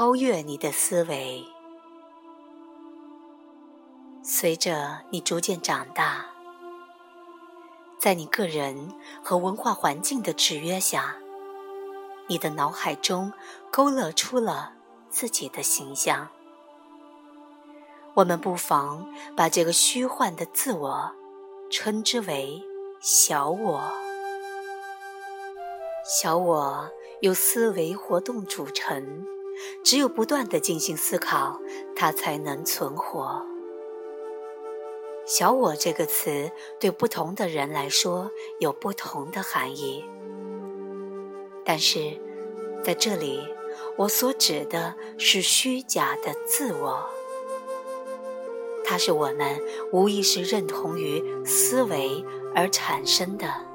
超越你的思维。随着你逐渐长大，在你个人和文化环境的制约下，你的脑海中勾勒出了自己的形象。我们不妨把这个虚幻的自我称之为小我。小我由思维活动组成，只有不断的进行思考，它才能存活。小我这个词对不同的人来说有不同的含义，但是在这里，我所指的是虚假的自我。它是我们无意识认同于思维而产生的。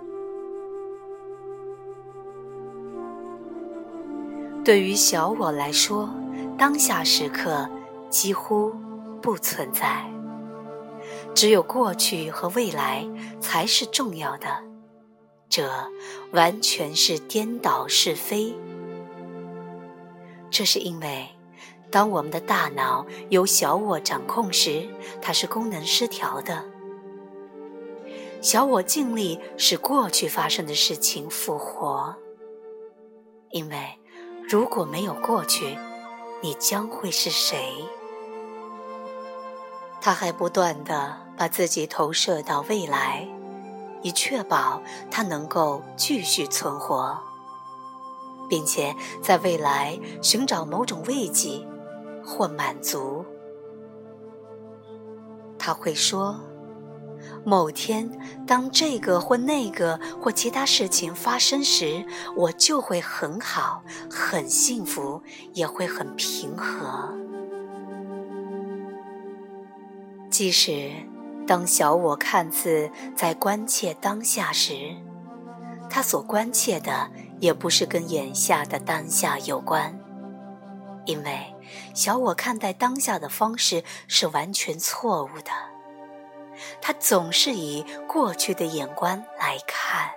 对于小我来说，当下时刻几乎不存在，只有过去和未来才是重要的。这完全是颠倒是非。这是因为。当我们的大脑由小我掌控时，它是功能失调的。小我尽力使过去发生的事情复活，因为如果没有过去，你将会是谁？他还不断地把自己投射到未来，以确保他能够继续存活，并且在未来寻找某种慰藉。或满足，他会说：“某天，当这个或那个或其他事情发生时，我就会很好、很幸福，也会很平和。”即使当小我看似在关切当下时，他所关切的也不是跟眼下的当下有关。因为小我看待当下的方式是完全错误的，他总是以过去的眼光来看，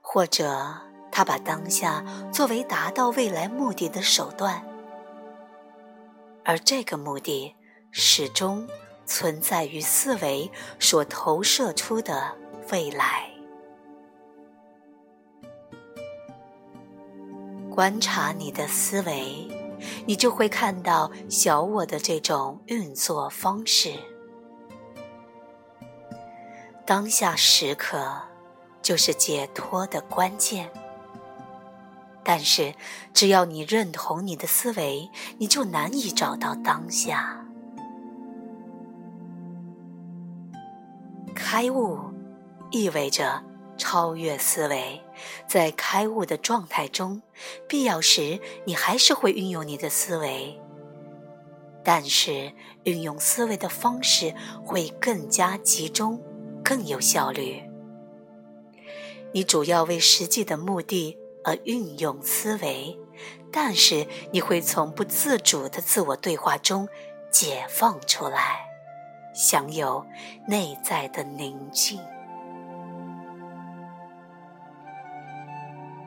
或者他把当下作为达到未来目的的手段，而这个目的始终存在于思维所投射出的未来。观察你的思维，你就会看到小我的这种运作方式。当下时刻就是解脱的关键。但是，只要你认同你的思维，你就难以找到当下。开悟意味着。超越思维，在开悟的状态中，必要时你还是会运用你的思维，但是运用思维的方式会更加集中，更有效率。你主要为实际的目的而运用思维，但是你会从不自主的自我对话中解放出来，享有内在的宁静。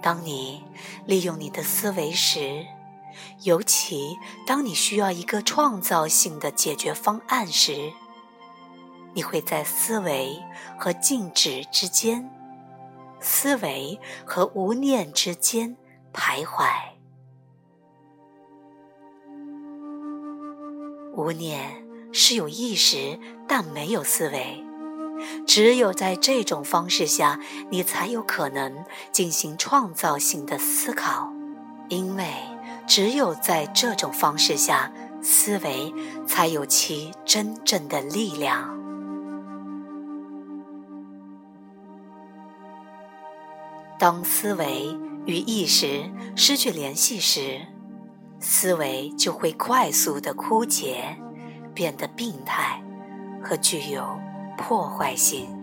当你利用你的思维时，尤其当你需要一个创造性的解决方案时，你会在思维和静止之间、思维和无念之间徘徊。无念是有意识，但没有思维。只有在这种方式下，你才有可能进行创造性的思考，因为只有在这种方式下，思维才有其真正的力量。当思维与意识失去联系时，思维就会快速的枯竭，变得病态和具有。破坏性。